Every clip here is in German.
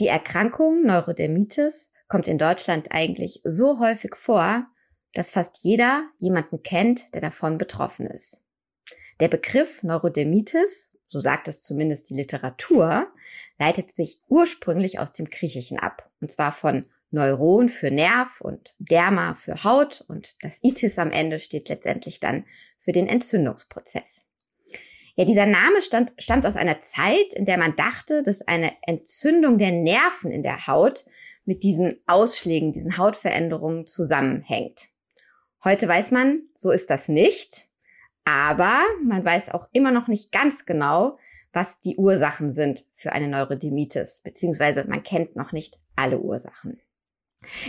Die Erkrankung Neurodermitis kommt in Deutschland eigentlich so häufig vor, dass fast jeder jemanden kennt, der davon betroffen ist. Der Begriff Neurodermitis, so sagt es zumindest die Literatur, leitet sich ursprünglich aus dem Griechischen ab, und zwar von Neuron für Nerv und Derma für Haut und das Itis am Ende steht letztendlich dann für den Entzündungsprozess. Ja, dieser Name stand, stammt aus einer Zeit, in der man dachte, dass eine Entzündung der Nerven in der Haut mit diesen Ausschlägen, diesen Hautveränderungen zusammenhängt. Heute weiß man, so ist das nicht, aber man weiß auch immer noch nicht ganz genau, was die Ursachen sind für eine Neurodermitis, beziehungsweise man kennt noch nicht alle Ursachen.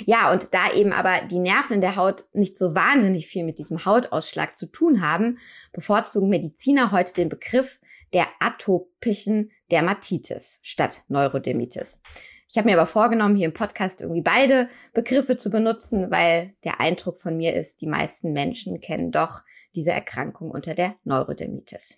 Ja, und da eben aber die Nerven in der Haut nicht so wahnsinnig viel mit diesem Hautausschlag zu tun haben, bevorzugen Mediziner heute den Begriff der atopischen Dermatitis statt Neurodermitis. Ich habe mir aber vorgenommen, hier im Podcast irgendwie beide Begriffe zu benutzen, weil der Eindruck von mir ist, die meisten Menschen kennen doch diese Erkrankung unter der Neurodermitis.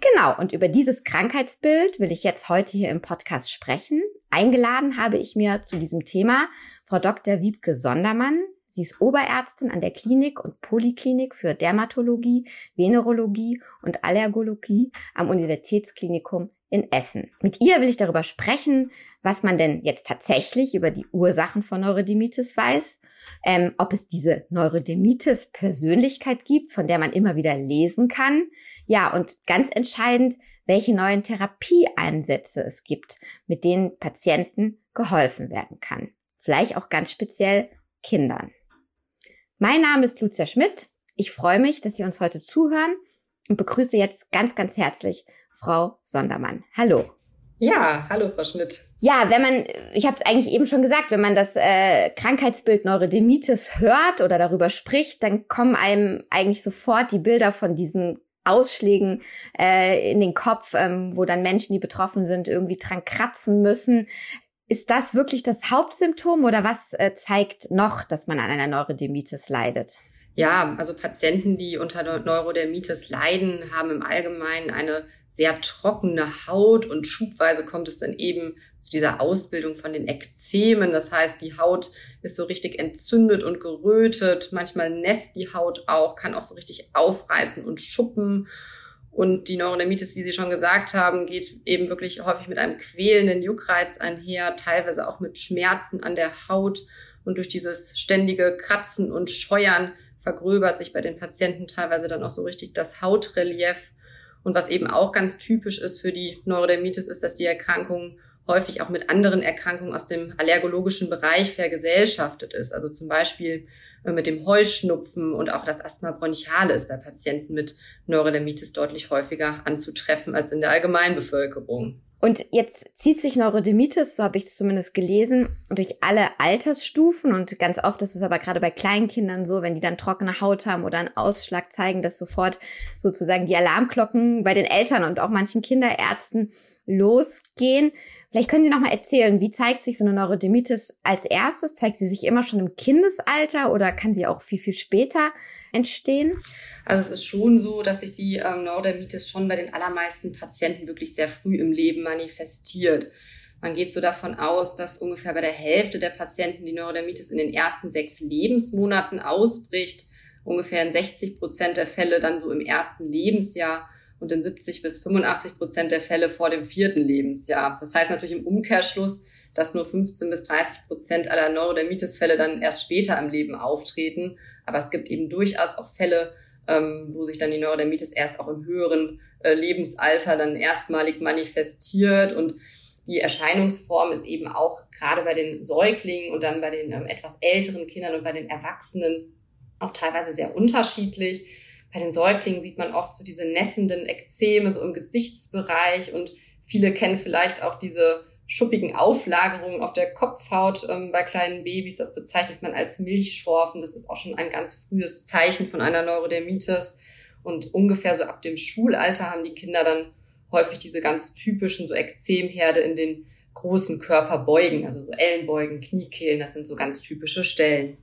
Genau, und über dieses Krankheitsbild will ich jetzt heute hier im Podcast sprechen. Eingeladen habe ich mir zu diesem Thema Frau Dr. Wiebke Sondermann. Sie ist Oberärztin an der Klinik und Poliklinik für Dermatologie, Venerologie und Allergologie am Universitätsklinikum in Essen. Mit ihr will ich darüber sprechen, was man denn jetzt tatsächlich über die Ursachen von Neurodermitis weiß, ähm, ob es diese Neurodermitis-Persönlichkeit gibt, von der man immer wieder lesen kann. Ja, und ganz entscheidend, welche neuen Therapieeinsätze es gibt, mit denen Patienten geholfen werden kann. Vielleicht auch ganz speziell Kindern. Mein Name ist Lucia Schmidt. Ich freue mich, dass Sie uns heute zuhören und begrüße jetzt ganz, ganz herzlich Frau Sondermann. Hallo. Ja, hallo Frau Schmidt. Ja, wenn man, ich habe es eigentlich eben schon gesagt, wenn man das äh, Krankheitsbild Neurodermitis hört oder darüber spricht, dann kommen einem eigentlich sofort die Bilder von diesen Ausschlägen äh, in den Kopf, ähm, wo dann Menschen, die betroffen sind, irgendwie dran kratzen müssen. Ist das wirklich das Hauptsymptom oder was äh, zeigt noch, dass man an einer Neurodermitis leidet? Ja, also Patienten, die unter Neurodermitis leiden, haben im Allgemeinen eine sehr trockene Haut und schubweise kommt es dann eben zu dieser Ausbildung von den Ekzemen. Das heißt, die Haut ist so richtig entzündet und gerötet. Manchmal nässt die Haut auch, kann auch so richtig aufreißen und schuppen. Und die Neurodermitis, wie Sie schon gesagt haben, geht eben wirklich häufig mit einem quälenden Juckreiz einher, teilweise auch mit Schmerzen an der Haut. Und durch dieses ständige Kratzen und Scheuern vergröbert sich bei den Patienten teilweise dann auch so richtig das Hautrelief. Und was eben auch ganz typisch ist für die Neurodermitis, ist, dass die Erkrankung häufig auch mit anderen Erkrankungen aus dem allergologischen Bereich vergesellschaftet ist. Also zum Beispiel äh, mit dem Heuschnupfen und auch das Asthma bronchiale ist bei Patienten mit Neurodermitis deutlich häufiger anzutreffen als in der Allgemeinbevölkerung. Und jetzt zieht sich Neurodermitis, so habe ich es zumindest gelesen, durch alle Altersstufen. Und ganz oft ist es aber gerade bei kleinen Kindern so, wenn die dann trockene Haut haben oder einen Ausschlag zeigen, dass sofort sozusagen die Alarmglocken bei den Eltern und auch manchen Kinderärzten losgehen. Vielleicht können Sie noch mal erzählen, wie zeigt sich so eine Neurodermitis als erstes? Zeigt sie sich immer schon im Kindesalter oder kann sie auch viel, viel später entstehen? Also es ist schon so, dass sich die ähm, Neurodermitis schon bei den allermeisten Patienten wirklich sehr früh im Leben manifestiert. Man geht so davon aus, dass ungefähr bei der Hälfte der Patienten die Neurodermitis in den ersten sechs Lebensmonaten ausbricht, ungefähr in 60 Prozent der Fälle dann so im ersten Lebensjahr und in 70 bis 85 Prozent der Fälle vor dem vierten Lebensjahr. Das heißt natürlich im Umkehrschluss, dass nur 15 bis 30 Prozent aller Neurodermitis-Fälle dann erst später im Leben auftreten. Aber es gibt eben durchaus auch Fälle, ähm, wo sich dann die Neurodermitis erst auch im höheren äh, Lebensalter dann erstmalig manifestiert und die Erscheinungsform ist eben auch gerade bei den Säuglingen und dann bei den ähm, etwas älteren Kindern und bei den Erwachsenen auch teilweise sehr unterschiedlich. Bei den Säuglingen sieht man oft so diese nässenden Ekzeme so im Gesichtsbereich und viele kennen vielleicht auch diese schuppigen Auflagerungen auf der Kopfhaut ähm, bei kleinen Babys. Das bezeichnet man als Milchschorfen. Das ist auch schon ein ganz frühes Zeichen von einer Neurodermitis. Und ungefähr so ab dem Schulalter haben die Kinder dann häufig diese ganz typischen so Ekzemherde in den großen Körperbeugen, also so Ellenbeugen, Kniekehlen. Das sind so ganz typische Stellen.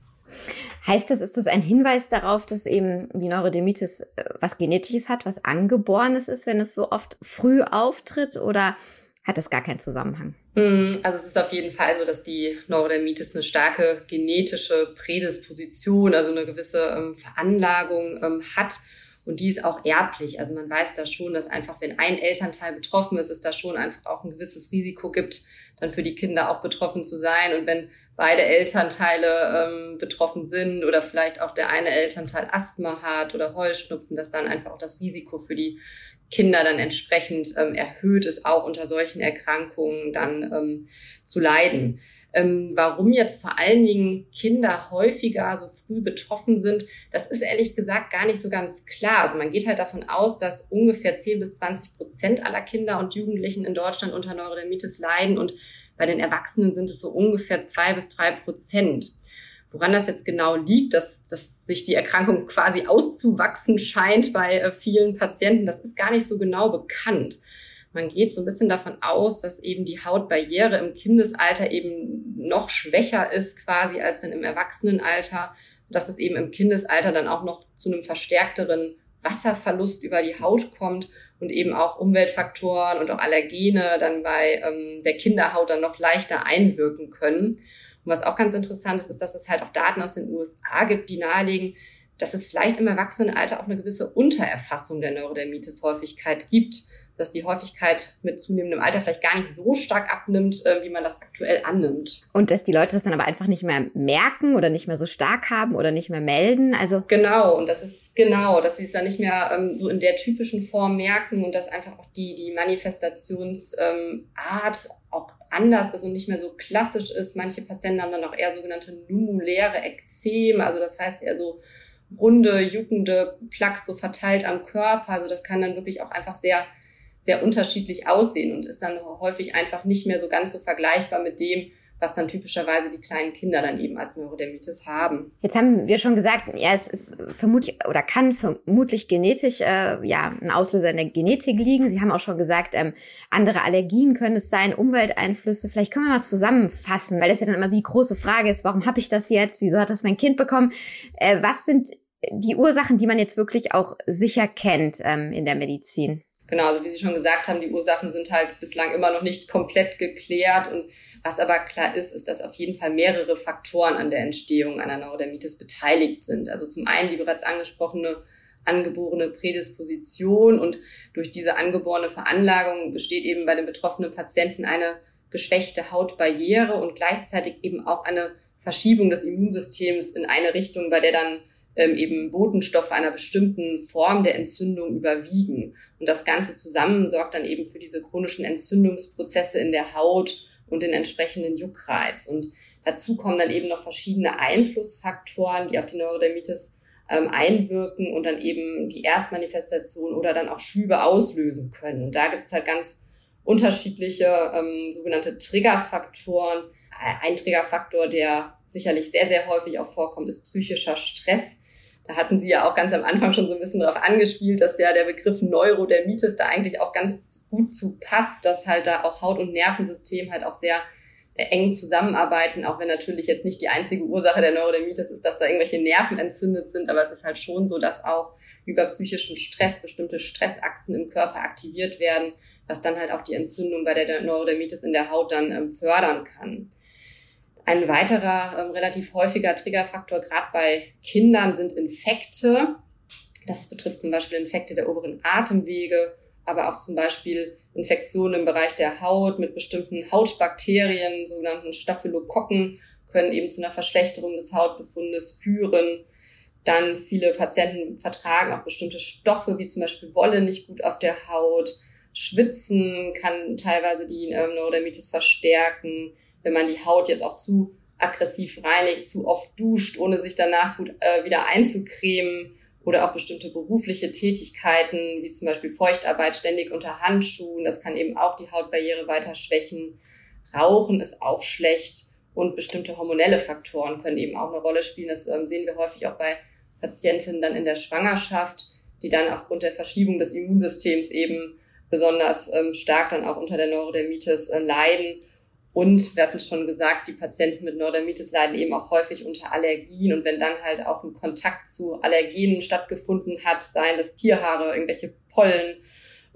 Heißt das, ist das ein Hinweis darauf, dass eben die Neurodermitis äh, was Genetisches hat, was Angeborenes ist, wenn es so oft früh auftritt oder hat das gar keinen Zusammenhang? Mm, also es ist auf jeden Fall so, dass die Neurodermitis eine starke genetische Prädisposition, also eine gewisse ähm, Veranlagung ähm, hat. Und die ist auch erblich. Also man weiß da schon, dass einfach, wenn ein Elternteil betroffen ist, es da schon einfach auch ein gewisses Risiko gibt, dann für die Kinder auch betroffen zu sein. Und wenn beide Elternteile ähm, betroffen sind oder vielleicht auch der eine Elternteil Asthma hat oder Heuschnupfen, dass dann einfach auch das Risiko für die Kinder dann entsprechend ähm, erhöht ist, auch unter solchen Erkrankungen dann ähm, zu leiden. Ähm, warum jetzt vor allen Dingen Kinder häufiger so früh betroffen sind, das ist ehrlich gesagt gar nicht so ganz klar. Also man geht halt davon aus, dass ungefähr 10 bis 20 Prozent aller Kinder und Jugendlichen in Deutschland unter Neurodermitis leiden und bei den Erwachsenen sind es so ungefähr zwei bis drei Prozent. Woran das jetzt genau liegt, dass, dass sich die Erkrankung quasi auszuwachsen scheint bei äh, vielen Patienten, das ist gar nicht so genau bekannt. Man geht so ein bisschen davon aus, dass eben die Hautbarriere im Kindesalter eben noch schwächer ist quasi als dann im Erwachsenenalter, sodass es eben im Kindesalter dann auch noch zu einem verstärkteren Wasserverlust über die Haut kommt und eben auch Umweltfaktoren und auch Allergene dann bei ähm, der Kinderhaut dann noch leichter einwirken können. Und was auch ganz interessant ist, ist, dass es halt auch Daten aus den USA gibt, die nahelegen, dass es vielleicht im Erwachsenenalter auch eine gewisse Untererfassung der Neurodermitis-Häufigkeit gibt, dass die Häufigkeit mit zunehmendem Alter vielleicht gar nicht so stark abnimmt, äh, wie man das aktuell annimmt. Und dass die Leute das dann aber einfach nicht mehr merken oder nicht mehr so stark haben oder nicht mehr melden. Also genau, und das ist genau, dass sie es dann nicht mehr ähm, so in der typischen Form merken und dass einfach auch die, die Manifestationsart ähm, auch anders ist und nicht mehr so klassisch ist. Manche Patienten haben dann auch eher sogenannte numuläre Ekzeme, also das heißt eher so runde, juckende Plaques so verteilt am Körper. Also das kann dann wirklich auch einfach sehr, sehr unterschiedlich aussehen und ist dann häufig einfach nicht mehr so ganz so vergleichbar mit dem, was dann typischerweise die kleinen Kinder dann eben als Neurodermitis haben. Jetzt haben wir schon gesagt, ja, es ist vermutlich oder kann vermutlich genetisch äh, ja ein Auslöser in der Genetik liegen. Sie haben auch schon gesagt, ähm, andere Allergien können es sein, Umwelteinflüsse. Vielleicht können wir mal zusammenfassen, weil das ja dann immer die große Frage ist, warum habe ich das jetzt? Wieso hat das mein Kind bekommen? Äh, was sind die Ursachen, die man jetzt wirklich auch sicher kennt ähm, in der Medizin? Genau, also wie Sie schon gesagt haben, die Ursachen sind halt bislang immer noch nicht komplett geklärt. Und was aber klar ist, ist, dass auf jeden Fall mehrere Faktoren an der Entstehung einer Neurodermitis beteiligt sind. Also zum einen die bereits angesprochene angeborene Prädisposition und durch diese angeborene Veranlagung besteht eben bei den betroffenen Patienten eine geschwächte Hautbarriere und gleichzeitig eben auch eine Verschiebung des Immunsystems in eine Richtung, bei der dann ähm, eben Botenstoffe einer bestimmten Form der Entzündung überwiegen. Und das Ganze zusammen sorgt dann eben für diese chronischen Entzündungsprozesse in der Haut und den entsprechenden Juckreiz. Und dazu kommen dann eben noch verschiedene Einflussfaktoren, die auf die Neurodermitis ähm, einwirken und dann eben die Erstmanifestation oder dann auch Schübe auslösen können. Und da gibt es halt ganz unterschiedliche ähm, sogenannte Triggerfaktoren. Ein Triggerfaktor, der sicherlich sehr, sehr häufig auch vorkommt, ist psychischer Stress. Da hatten Sie ja auch ganz am Anfang schon so ein bisschen darauf angespielt, dass ja der Begriff Neurodermitis da eigentlich auch ganz gut zu passt, dass halt da auch Haut- und Nervensystem halt auch sehr, eng zusammenarbeiten, auch wenn natürlich jetzt nicht die einzige Ursache der Neurodermitis ist, dass da irgendwelche Nerven entzündet sind, aber es ist halt schon so, dass auch über psychischen Stress bestimmte Stressachsen im Körper aktiviert werden, was dann halt auch die Entzündung bei der Neurodermitis in der Haut dann ähm, fördern kann. Ein weiterer ähm, relativ häufiger Triggerfaktor, gerade bei Kindern, sind Infekte. Das betrifft zum Beispiel Infekte der oberen Atemwege, aber auch zum Beispiel Infektionen im Bereich der Haut mit bestimmten Hautbakterien, sogenannten Staphylokokken, können eben zu einer Verschlechterung des Hautbefundes führen. Dann viele Patienten vertragen auch bestimmte Stoffe, wie zum Beispiel Wolle, nicht gut auf der Haut. Schwitzen kann teilweise die ähm, Neurodermitis verstärken wenn man die Haut jetzt auch zu aggressiv reinigt, zu oft duscht, ohne sich danach gut äh, wieder einzucremen oder auch bestimmte berufliche Tätigkeiten, wie zum Beispiel Feuchtarbeit ständig unter Handschuhen. Das kann eben auch die Hautbarriere weiter schwächen. Rauchen ist auch schlecht und bestimmte hormonelle Faktoren können eben auch eine Rolle spielen. Das ähm, sehen wir häufig auch bei Patientinnen dann in der Schwangerschaft, die dann aufgrund der Verschiebung des Immunsystems eben besonders ähm, stark dann auch unter der Neurodermitis äh, leiden und wir hatten schon gesagt, die Patienten mit Neurodermitis leiden eben auch häufig unter Allergien. Und wenn dann halt auch ein Kontakt zu Allergenen stattgefunden hat, seien das Tierhaare, irgendwelche Pollen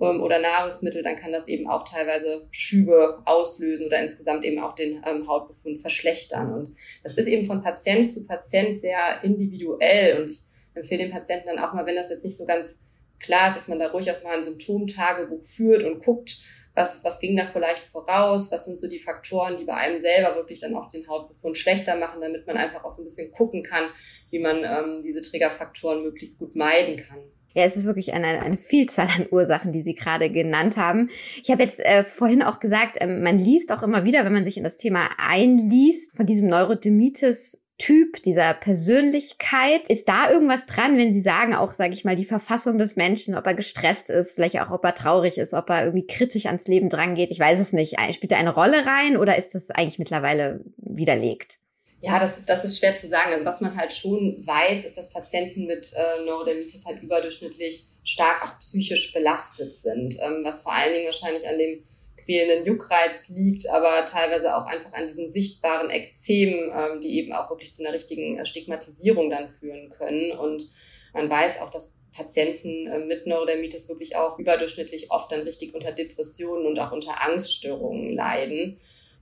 ähm, oder Nahrungsmittel, dann kann das eben auch teilweise Schübe auslösen oder insgesamt eben auch den ähm, Hautbefund verschlechtern. Und das ist eben von Patient zu Patient sehr individuell. Und ich empfehle den Patienten dann auch mal, wenn das jetzt nicht so ganz klar ist, dass man da ruhig auch mal ein Symptomtagebuch führt und guckt, was, was ging da vielleicht voraus, was sind so die Faktoren, die bei einem selber wirklich dann auch den Hautbefund schlechter machen, damit man einfach auch so ein bisschen gucken kann, wie man ähm, diese Triggerfaktoren möglichst gut meiden kann. Ja, es ist wirklich eine, eine Vielzahl an Ursachen, die Sie gerade genannt haben. Ich habe jetzt äh, vorhin auch gesagt, äh, man liest auch immer wieder, wenn man sich in das Thema einliest, von diesem Neurodermitis Typ, dieser Persönlichkeit. Ist da irgendwas dran, wenn Sie sagen, auch, sage ich mal, die Verfassung des Menschen, ob er gestresst ist, vielleicht auch, ob er traurig ist, ob er irgendwie kritisch ans Leben drangeht? Ich weiß es nicht. Spielt da eine Rolle rein oder ist das eigentlich mittlerweile widerlegt? Ja, das, das ist schwer zu sagen. Also was man halt schon weiß, ist, dass Patienten mit äh, Neurodermitis halt überdurchschnittlich stark auch psychisch belastet sind, ähm, was vor allen Dingen wahrscheinlich an dem fehlenden Juckreiz liegt, aber teilweise auch einfach an diesen sichtbaren Ekzemen, ähm, die eben auch wirklich zu einer richtigen äh, Stigmatisierung dann führen können. Und man weiß auch, dass Patienten äh, mit Neurodermitis wirklich auch überdurchschnittlich oft dann richtig unter Depressionen und auch unter Angststörungen leiden.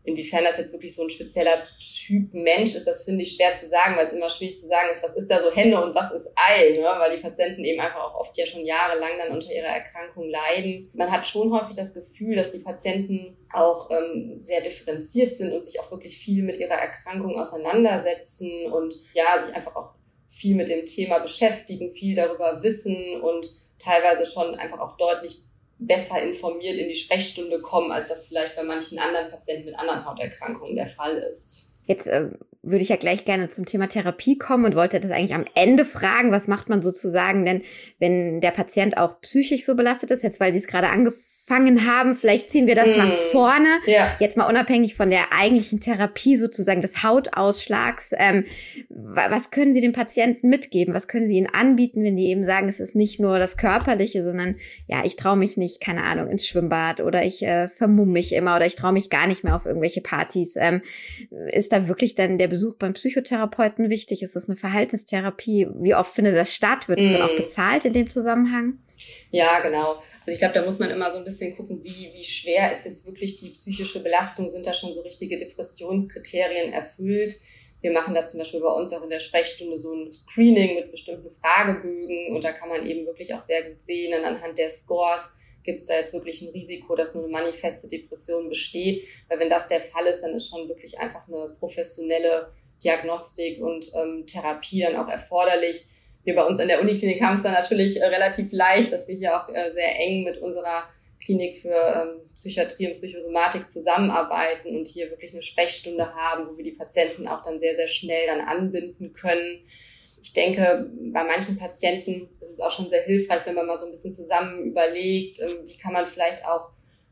Inwiefern das jetzt wirklich so ein spezieller Typ Mensch ist, das finde ich schwer zu sagen, weil es immer schwierig zu sagen ist, was ist da so Henne und was ist Ei, ne? weil die Patienten eben einfach auch oft ja schon jahrelang dann unter ihrer Erkrankung leiden. Man hat schon häufig das Gefühl, dass die Patienten auch ähm, sehr differenziert sind und sich auch wirklich viel mit ihrer Erkrankung auseinandersetzen und ja, sich einfach auch viel mit dem Thema beschäftigen, viel darüber wissen und teilweise schon einfach auch deutlich besser informiert in die Sprechstunde kommen, als das vielleicht bei manchen anderen Patienten mit anderen Hauterkrankungen der Fall ist. Jetzt äh, würde ich ja gleich gerne zum Thema Therapie kommen und wollte das eigentlich am Ende fragen, was macht man sozusagen denn, wenn der Patient auch psychisch so belastet ist, jetzt weil Sie es gerade angefangen angefangen haben. Vielleicht ziehen wir das mm. nach vorne. Ja. Jetzt mal unabhängig von der eigentlichen Therapie sozusagen des Hautausschlags. Ähm, was können Sie den Patienten mitgeben? Was können Sie ihnen anbieten, wenn die eben sagen, es ist nicht nur das Körperliche, sondern ja, ich traue mich nicht, keine Ahnung, ins Schwimmbad oder ich äh, vermumm mich immer oder ich traue mich gar nicht mehr auf irgendwelche Partys. Ähm, ist da wirklich dann der Besuch beim Psychotherapeuten wichtig? Ist das eine Verhaltenstherapie? Wie oft findet das statt? Wird es mm. dann auch bezahlt in dem Zusammenhang? Ja, genau. Also ich glaube, da muss man immer so ein bisschen gucken, wie, wie schwer ist jetzt wirklich die psychische Belastung, sind da schon so richtige Depressionskriterien erfüllt. Wir machen da zum Beispiel bei uns auch in der Sprechstunde so ein Screening mit bestimmten Fragebögen und da kann man eben wirklich auch sehr gut sehen, und anhand der Scores gibt es da jetzt wirklich ein Risiko, dass eine manifeste Depression besteht. Weil wenn das der Fall ist, dann ist schon wirklich einfach eine professionelle Diagnostik und ähm, Therapie dann auch erforderlich wir bei uns in der Uniklinik haben es dann natürlich äh, relativ leicht, dass wir hier auch äh, sehr eng mit unserer Klinik für ähm, Psychiatrie und Psychosomatik zusammenarbeiten und hier wirklich eine Sprechstunde haben, wo wir die Patienten auch dann sehr, sehr schnell dann anbinden können. Ich denke, bei manchen Patienten ist es auch schon sehr hilfreich, wenn man mal so ein bisschen zusammen überlegt, ähm, wie kann man vielleicht auch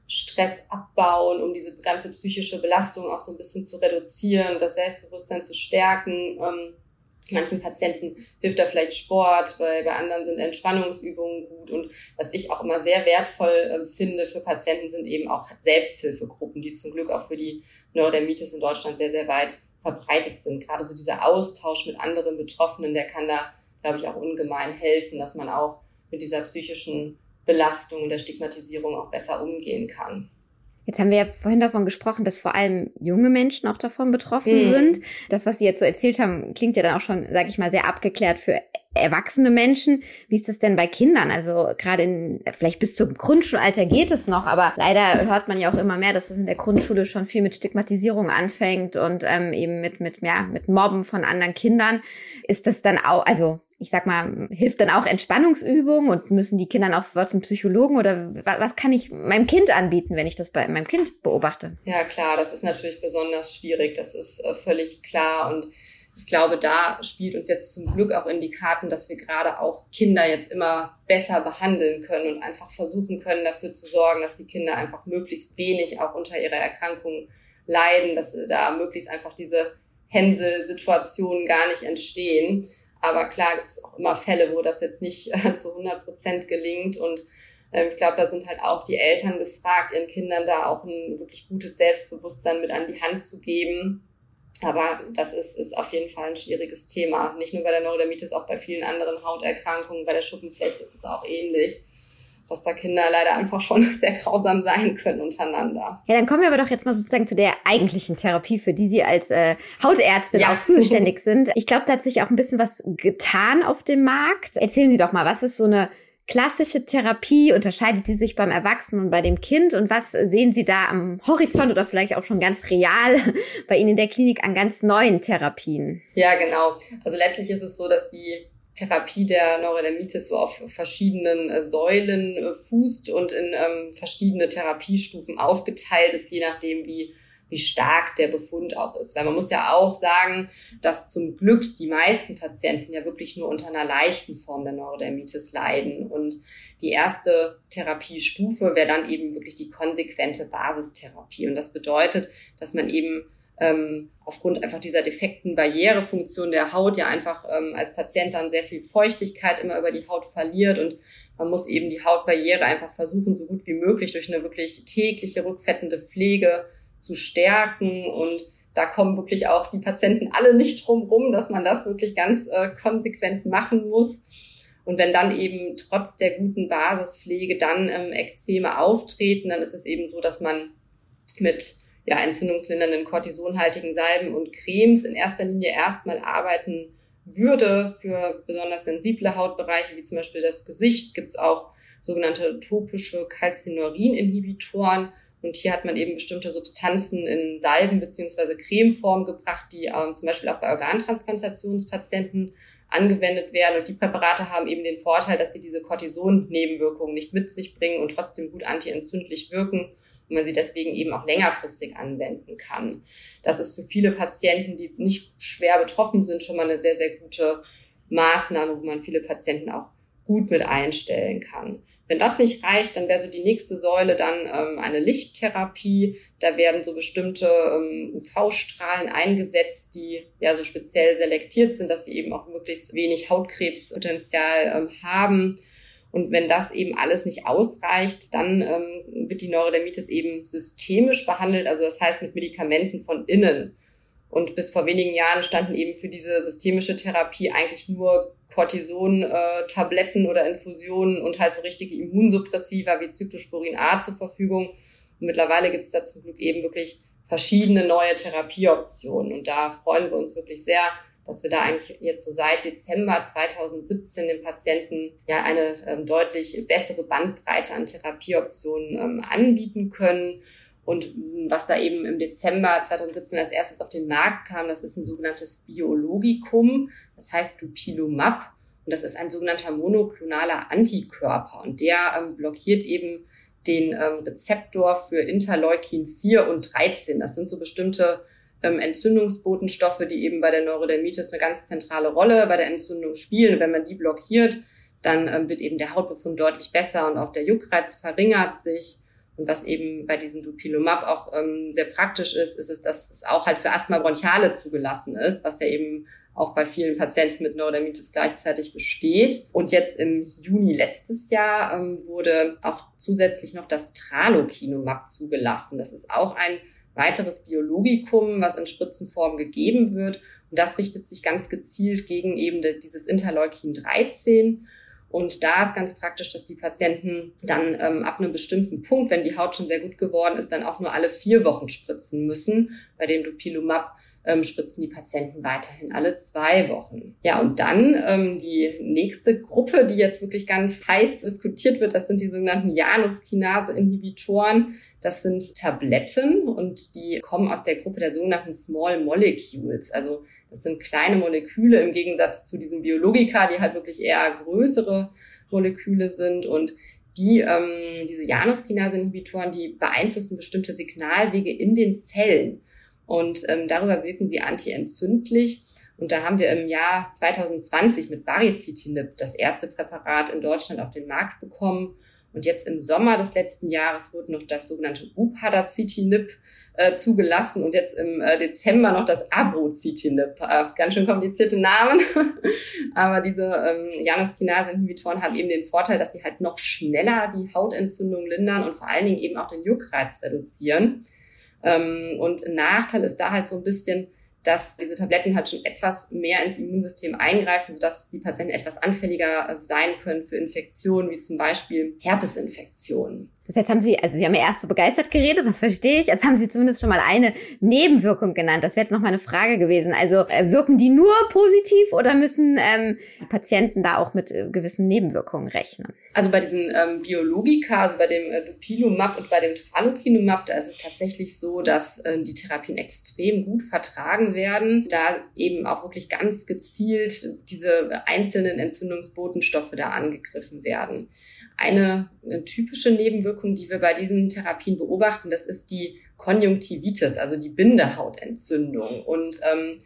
Stress abbauen, um diese ganze psychische Belastung auch so ein bisschen zu reduzieren, das Selbstbewusstsein zu stärken. Ähm, Manchen Patienten hilft da vielleicht Sport, bei, bei anderen sind Entspannungsübungen gut. Und was ich auch immer sehr wertvoll äh, finde für Patienten, sind eben auch Selbsthilfegruppen, die zum Glück auch für die Neurodermitis in Deutschland sehr, sehr weit verbreitet sind. Gerade so dieser Austausch mit anderen Betroffenen, der kann da, glaube ich, auch ungemein helfen, dass man auch mit dieser psychischen Belastung und der Stigmatisierung auch besser umgehen kann. Jetzt haben wir ja vorhin davon gesprochen, dass vor allem junge Menschen auch davon betroffen mhm. sind. Das, was Sie jetzt so erzählt haben, klingt ja dann auch schon, sage ich mal, sehr abgeklärt für erwachsene Menschen. Wie ist das denn bei Kindern? Also gerade in, vielleicht bis zum Grundschulalter geht es noch, aber leider hört man ja auch immer mehr, dass es in der Grundschule schon viel mit Stigmatisierung anfängt und ähm, eben mit, mit, ja, mit Mobben von anderen Kindern. Ist das dann auch, also ich sag mal, hilft dann auch Entspannungsübungen und müssen die Kinder auch sofort zum Psychologen oder was kann ich meinem Kind anbieten, wenn ich das bei meinem Kind beobachte? Ja, klar, das ist natürlich besonders schwierig, das ist äh, völlig klar und ich glaube, da spielt uns jetzt zum Glück auch in die Karten, dass wir gerade auch Kinder jetzt immer besser behandeln können und einfach versuchen können, dafür zu sorgen, dass die Kinder einfach möglichst wenig auch unter ihrer Erkrankung leiden, dass da möglichst einfach diese Hänsel-Situationen gar nicht entstehen. Aber klar gibt es auch immer Fälle, wo das jetzt nicht äh, zu 100 Prozent gelingt und ähm, ich glaube, da sind halt auch die Eltern gefragt, ihren Kindern da auch ein wirklich gutes Selbstbewusstsein mit an die Hand zu geben aber das ist, ist auf jeden Fall ein schwieriges Thema. Nicht nur bei der Neurodermitis, auch bei vielen anderen Hauterkrankungen. Bei der Schuppenflecht ist es auch ähnlich dass da Kinder leider einfach schon sehr grausam sein können untereinander. Ja, dann kommen wir aber doch jetzt mal sozusagen zu der eigentlichen Therapie, für die Sie als äh, Hautärztin ja. auch zuständig sind. Ich glaube, da hat sich auch ein bisschen was getan auf dem Markt. Erzählen Sie doch mal, was ist so eine klassische Therapie? Unterscheidet die sich beim Erwachsenen und bei dem Kind? Und was sehen Sie da am Horizont oder vielleicht auch schon ganz real bei Ihnen in der Klinik an ganz neuen Therapien? Ja, genau. Also letztlich ist es so, dass die Therapie der Neurodermitis so auf verschiedenen äh, Säulen äh, fußt und in ähm, verschiedene Therapiestufen aufgeteilt ist, je nachdem, wie wie stark der Befund auch ist. Weil man muss ja auch sagen, dass zum Glück die meisten Patienten ja wirklich nur unter einer leichten Form der Neurodermitis leiden. Und die erste Therapiestufe wäre dann eben wirklich die konsequente Basistherapie. Und das bedeutet, dass man eben ähm, aufgrund einfach dieser defekten Barrierefunktion der Haut ja einfach ähm, als Patient dann sehr viel Feuchtigkeit immer über die Haut verliert und man muss eben die Hautbarriere einfach versuchen, so gut wie möglich durch eine wirklich tägliche rückfettende Pflege zu stärken und da kommen wirklich auch die Patienten alle nicht drum rum, dass man das wirklich ganz äh, konsequent machen muss. Und wenn dann eben trotz der guten Basispflege dann ähm, Ekzeme auftreten, dann ist es eben so, dass man mit ja, entzündungslindernden, kortisonhaltigen Salben und Cremes in erster Linie erstmal arbeiten würde. Für besonders sensible Hautbereiche, wie zum Beispiel das Gesicht, gibt's auch sogenannte topische Calcineurin-Inhibitoren. Und hier hat man eben bestimmte Substanzen in Salben beziehungsweise Cremeform gebracht, die ähm, zum Beispiel auch bei Organtransplantationspatienten angewendet werden. Und die Präparate haben eben den Vorteil, dass sie diese Cortison-Nebenwirkungen nicht mit sich bringen und trotzdem gut antientzündlich wirken und man sie deswegen eben auch längerfristig anwenden kann. Das ist für viele Patienten, die nicht schwer betroffen sind, schon mal eine sehr, sehr gute Maßnahme, wo man viele Patienten auch gut mit einstellen kann. Wenn das nicht reicht, dann wäre so die nächste Säule dann ähm, eine Lichttherapie. Da werden so bestimmte ähm, UV-Strahlen eingesetzt, die ja so speziell selektiert sind, dass sie eben auch möglichst wenig Hautkrebspotenzial ähm, haben. Und wenn das eben alles nicht ausreicht, dann ähm, wird die Neurodermitis eben systemisch behandelt, also das heißt mit Medikamenten von innen. Und bis vor wenigen Jahren standen eben für diese systemische Therapie eigentlich nur Cortison-Tabletten äh, oder Infusionen und halt so richtige Immunsuppressiva wie Cyclosporin A zur Verfügung. Und mittlerweile gibt es da zum Glück eben wirklich verschiedene neue Therapieoptionen. Und da freuen wir uns wirklich sehr, dass wir da eigentlich jetzt so seit Dezember 2017 den Patienten ja eine ähm, deutlich bessere Bandbreite an Therapieoptionen ähm, anbieten können. Und was da eben im Dezember 2017 als erstes auf den Markt kam, das ist ein sogenanntes Biologikum, das heißt Dupilumab. Und das ist ein sogenannter monoklonaler Antikörper. Und der ähm, blockiert eben den ähm, Rezeptor für Interleukin 4 und 13. Das sind so bestimmte ähm, Entzündungsbotenstoffe, die eben bei der Neurodermitis eine ganz zentrale Rolle bei der Entzündung spielen. Und wenn man die blockiert, dann ähm, wird eben der Hautbefund deutlich besser und auch der Juckreiz verringert sich. Und was eben bei diesem Dupilumab auch ähm, sehr praktisch ist, ist es, dass es auch halt für Asthma bronchiale zugelassen ist, was ja eben auch bei vielen Patienten mit Neurodermitis gleichzeitig besteht. Und jetzt im Juni letztes Jahr ähm, wurde auch zusätzlich noch das Tralokinumab zugelassen. Das ist auch ein weiteres Biologikum, was in Spritzenform gegeben wird. Und das richtet sich ganz gezielt gegen eben dieses Interleukin 13 und da ist ganz praktisch, dass die Patienten dann ähm, ab einem bestimmten Punkt, wenn die Haut schon sehr gut geworden ist, dann auch nur alle vier Wochen spritzen müssen. Bei dem Dupilumab ähm, spritzen die Patienten weiterhin alle zwei Wochen. Ja, und dann ähm, die nächste Gruppe, die jetzt wirklich ganz heiß diskutiert wird, das sind die sogenannten Januskinase-Inhibitoren. Das sind Tabletten und die kommen aus der Gruppe der sogenannten Small Molecules. Also Das sind kleine Moleküle im Gegensatz zu diesem Biologika, die halt wirklich eher größere Moleküle sind und die, ähm, diese Januskinase-Inhibitoren, die beeinflussen bestimmte Signalwege in den Zellen. Und ähm, darüber wirken sie antientzündlich. Und da haben wir im Jahr 2020 mit Baricitinib das erste Präparat in Deutschland auf den Markt bekommen. Und jetzt im Sommer des letzten Jahres wurde noch das sogenannte Upadacitinib äh, zugelassen und jetzt im äh, Dezember noch das Abrocitinib. Äh, ganz schön komplizierte Namen. Aber diese ähm, Januskinase-Inhibitoren haben eben den Vorteil, dass sie halt noch schneller die Hautentzündung lindern und vor allen Dingen eben auch den Juckreiz reduzieren. Ähm, und Nachteil ist da halt so ein bisschen, dass diese Tabletten halt schon etwas mehr ins Immunsystem eingreifen, sodass die Patienten etwas anfälliger äh, sein können für Infektionen, wie zum Beispiel Herpesinfektionen. Das jetzt haben Sie, also Sie haben ja erst so begeistert geredet, das verstehe ich. Jetzt haben Sie zumindest schon mal eine Nebenwirkung genannt. Das wäre jetzt noch mal eine Frage gewesen. Also äh, wirken die nur positiv oder müssen ähm, Patienten da auch mit äh, gewissen Nebenwirkungen rechnen? Also bei diesen ähm, Biologika, also bei dem äh, Dupilumab und bei dem Tralokinumab, da ist es tatsächlich so, dass äh, die Therapien extrem gut vertragen werden, da eben auch wirklich ganz gezielt diese einzelnen Entzündungsbotenstoffe da angegriffen werden. Eine, eine typische Nebenwirkung, die wir bei diesen Therapien beobachten, das ist die Konjunktivitis, also die Bindehautentzündung. Und ähm,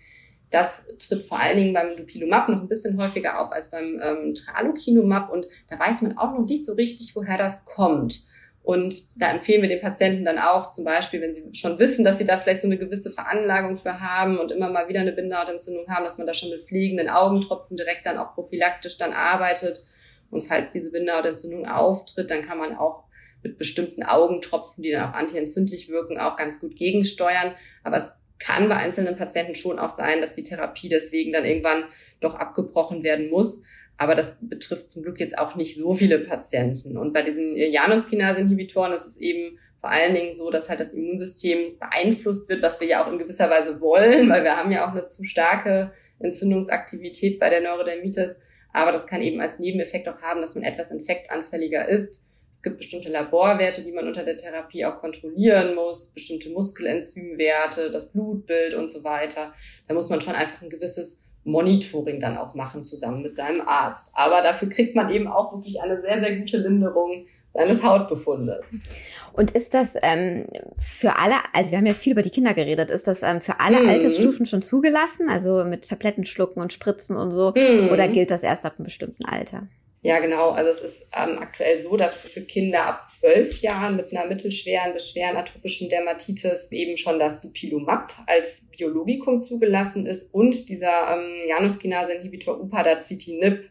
das tritt vor allen Dingen beim Dupilumab noch ein bisschen häufiger auf als beim ähm, Tralokinumab. Und da weiß man auch noch nicht so richtig, woher das kommt. Und da empfehlen wir den Patienten dann auch, zum Beispiel, wenn sie schon wissen, dass sie da vielleicht so eine gewisse Veranlagung für haben und immer mal wieder eine Bindehautentzündung haben, dass man da schon mit pflegenden Augentropfen direkt dann auch prophylaktisch dann arbeitet und falls diese Bindehautentzündung auftritt, dann kann man auch mit bestimmten Augentropfen, die dann auch antientzündlich wirken, auch ganz gut gegensteuern. Aber es kann bei einzelnen Patienten schon auch sein, dass die Therapie deswegen dann irgendwann doch abgebrochen werden muss. Aber das betrifft zum Glück jetzt auch nicht so viele Patienten. Und bei diesen Januskinase-Inhibitoren ist es eben vor allen Dingen so, dass halt das Immunsystem beeinflusst wird, was wir ja auch in gewisser Weise wollen, weil wir haben ja auch eine zu starke Entzündungsaktivität bei der Neurodermitis. Aber das kann eben als Nebeneffekt auch haben, dass man etwas infektanfälliger ist. Es gibt bestimmte Laborwerte, die man unter der Therapie auch kontrollieren muss, bestimmte Muskelenzymwerte, das Blutbild und so weiter. Da muss man schon einfach ein gewisses Monitoring dann auch machen zusammen mit seinem Arzt. Aber dafür kriegt man eben auch wirklich eine sehr, sehr gute Linderung seines Hautbefundes. Und ist das ähm, für alle, also wir haben ja viel über die Kinder geredet, ist das ähm, für alle mhm. Altersstufen schon zugelassen, also mit Tabletten schlucken und Spritzen und so, mhm. oder gilt das erst ab einem bestimmten Alter? Ja, genau. Also es ist ähm, aktuell so, dass für Kinder ab zwölf Jahren mit einer mittelschweren bis schweren atopischen Dermatitis eben schon das Dupilumab als Biologikum zugelassen ist und dieser ähm, Januskinase-Inhibitor Upadacitinib.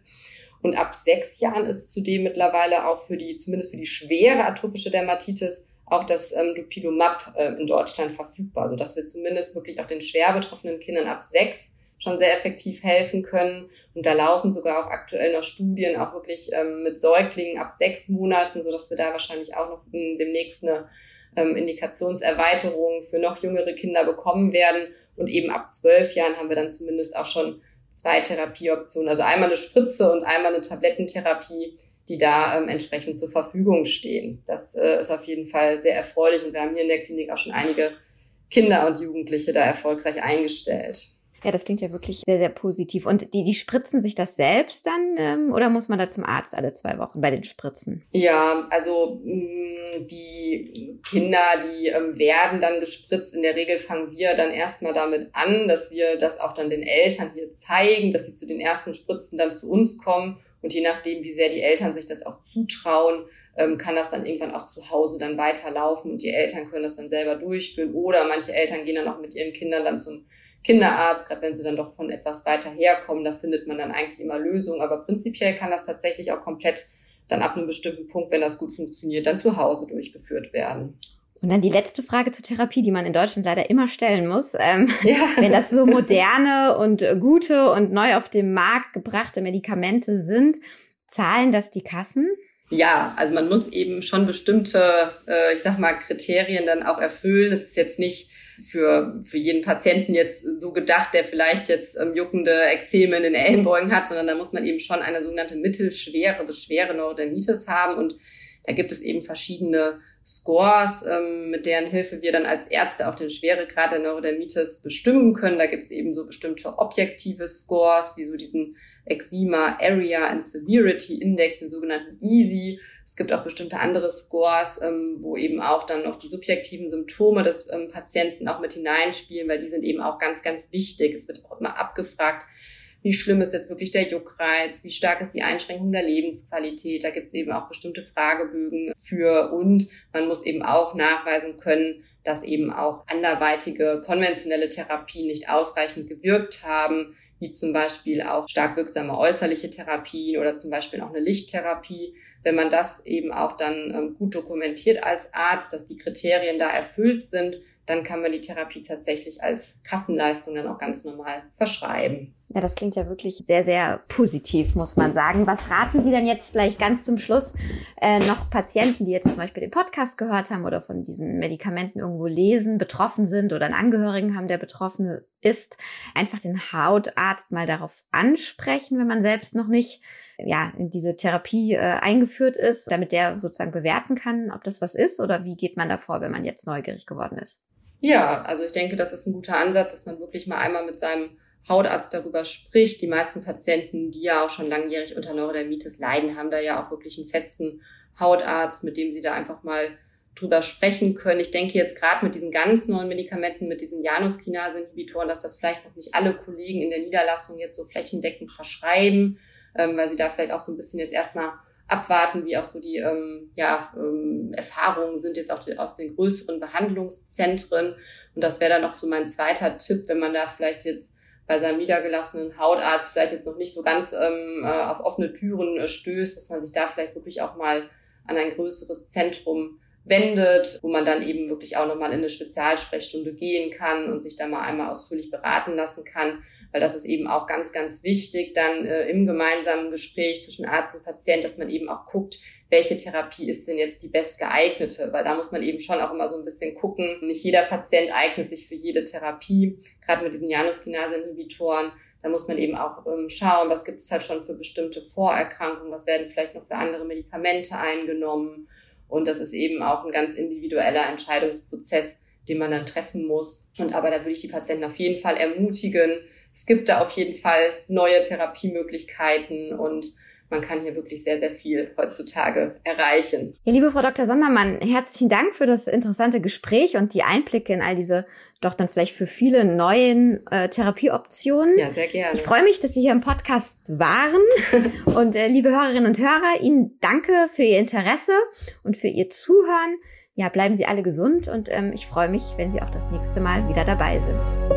Und ab sechs Jahren ist zudem mittlerweile auch für die, zumindest für die schwere atopische Dermatitis, auch das ähm, Dupilumab äh, in Deutschland verfügbar, sodass wir zumindest wirklich auch den schwer betroffenen Kindern ab sechs schon sehr effektiv helfen können. Und da laufen sogar auch aktuell noch Studien, auch wirklich ähm, mit Säuglingen ab sechs Monaten, sodass wir da wahrscheinlich auch noch ähm, demnächst eine ähm, Indikationserweiterung für noch jüngere Kinder bekommen werden. Und eben ab zwölf Jahren haben wir dann zumindest auch schon zwei Therapieoptionen, also einmal eine Spritze und einmal eine Tablettentherapie, die da ähm, entsprechend zur Verfügung stehen. Das äh, ist auf jeden Fall sehr erfreulich und wir haben hier in der Klinik auch schon einige Kinder und Jugendliche da erfolgreich eingestellt. Ja, das klingt ja wirklich sehr, sehr positiv. Und die, die spritzen sich das selbst dann ähm, oder muss man da zum Arzt alle zwei Wochen bei den Spritzen? Ja, also mh, mm, die Kinder, die ähm, werden dann gespritzt. In der Regel fangen wir dann erstmal damit an, dass wir das auch dann den Eltern hier zeigen, dass sie zu den ersten Spritzen dann zu uns kommen. Und je nachdem, wie sehr die Eltern sich das auch zutrauen, ähm, kann das dann irgendwann auch zu Hause dann weiterlaufen und die Eltern können das dann selber durchführen. Oder manche Eltern gehen dann auch mit ihren Kindern dann zum Kinderarzt, gerade wenn sie dann doch von etwas weiter herkommen, da findet man dann eigentlich immer Lösungen. Aber prinzipiell kann das tatsächlich auch komplett dann ab einem bestimmten Punkt, wenn das gut funktioniert, dann zu Hause durchgeführt werden. Und dann die letzte Frage zur Therapie, die man in Deutschland leider immer stellen muss. Ähm, ja. Wenn das so moderne und gute und neu auf den Markt gebrachte Medikamente sind, zahlen das die Kassen? Ja, also man muss eben schon bestimmte, äh, ich sag mal, Kriterien dann auch erfüllen. Es ist jetzt nicht für, für jeden Patienten jetzt so gedacht, der vielleicht jetzt ähm, juckende Ekzeme in den Ellenbeugen hat, sondern da muss man eben schon eine sogenannte mittelschwere bis schwere Neurodermitis haben und Da gibt es eben verschiedene Scores, ähm, mit deren Hilfe wir dann als Ärzte auch den Schweregrad der Neurodermitis bestimmen können. Da gibt es eben so bestimmte objektive Scores, wie so diesen Eczema Area and Severity Index, den sogenannten EASY. Es gibt auch bestimmte andere Scores, ähm, wo eben auch dann noch die subjektiven Symptome des ähm, Patienten auch mit hineinspielen, weil die sind eben auch ganz, ganz wichtig. Es wird auch immer abgefragt, wie schlimm ist jetzt wirklich der Juckreiz, wie stark ist die Einschränkung der Lebensqualität. Da gibt es eben auch bestimmte Fragebögen für und man muss eben auch nachweisen können, dass eben auch anderweitige konventionelle Therapien nicht ausreichend gewirkt haben, wie zum Beispiel auch stark wirksame äußerliche Therapien oder zum Beispiel auch eine Lichttherapie. Wenn man das eben auch dann ähm, gut dokumentiert als Arzt, dass die Kriterien da erfüllt sind, dann kann man die Therapie tatsächlich als Kassenleistung dann auch ganz normal verschreiben. Ja, das klingt ja wirklich sehr, sehr positiv, muss man sagen. Was raten Sie denn jetzt vielleicht ganz zum Schluss äh, noch Patienten, die jetzt zum Beispiel den Podcast gehört haben oder von diesen Medikamenten irgendwo lesen, betroffen sind oder einen Angehörigen haben, der betroffen ist, einfach den Hautarzt mal darauf ansprechen, wenn man selbst noch nicht ja, in diese Therapie äh, eingeführt ist, damit der sozusagen bewerten kann, ob das was ist oder wie geht man davor, wenn man jetzt neugierig geworden ist? Ja, also ich denke, das ist ein guter Ansatz, dass man wirklich mal einmal mit seinem Hautarzt darüber spricht. Die meisten Patienten, die ja auch schon langjährig unter Neurodermitis leiden, haben da ja auch wirklich einen festen Hautarzt, mit dem sie da einfach mal drüber sprechen können. Ich denke jetzt gerade mit diesen ganz neuen Medikamenten, mit diesen Januskinase-Inhibitoren, dass das vielleicht noch nicht alle Kollegen in der Niederlassung jetzt so flächendeckend verschreiben, ähm, weil sie da vielleicht auch so ein bisschen jetzt erstmal abwarten, wie auch so die ähm, ja, ähm, Erfahrungen sind jetzt auch die, aus den größeren Behandlungszentren. Und das wäre dann noch so mein zweiter Tipp, wenn man da vielleicht jetzt bei seinem niedergelassenen Hautarzt vielleicht jetzt noch nicht so ganz ähm, äh, auf offene Türen äh, stößt, dass man sich da vielleicht wirklich auch mal an ein größeres Zentrum wendet, wo man dann eben wirklich auch nochmal in eine Spezialsprechstunde gehen kann und sich da mal einmal ausführlich beraten lassen kann, weil das ist eben auch ganz, ganz wichtig dann äh, im gemeinsamen Gespräch zwischen Arzt und Patient, dass man eben auch guckt, welche Therapie ist denn jetzt die best geeignete, weil da muss man eben schon auch immer so ein bisschen gucken. Nicht jeder Patient eignet sich für jede Therapie, gerade mit diesen Januskinase-Inhibitoren. Da muss man eben auch ähm, schauen, was gibt es halt schon für bestimmte Vorerkrankungen, was werden vielleicht noch für andere Medikamente eingenommen. Und das ist eben auch ein ganz individueller Entscheidungsprozess, den man dann treffen muss. Und aber da würde ich die Patienten auf jeden Fall ermutigen. Es gibt da auf jeden Fall neue Therapiemöglichkeiten und man kann hier wirklich sehr, sehr viel heutzutage erreichen. Ja, liebe Frau Dr. Sondermann, herzlichen Dank für das interessante Gespräch und die Einblicke in all diese doch dann vielleicht für viele neuen äh, Therapieoptionen. Ja, sehr gerne. Ich freue mich, dass Sie hier im Podcast waren. und äh, liebe Hörerinnen und Hörer, Ihnen danke für Ihr Interesse und für Ihr Zuhören. Ja, bleiben Sie alle gesund und ähm, ich freue mich, wenn Sie auch das nächste Mal wieder dabei sind.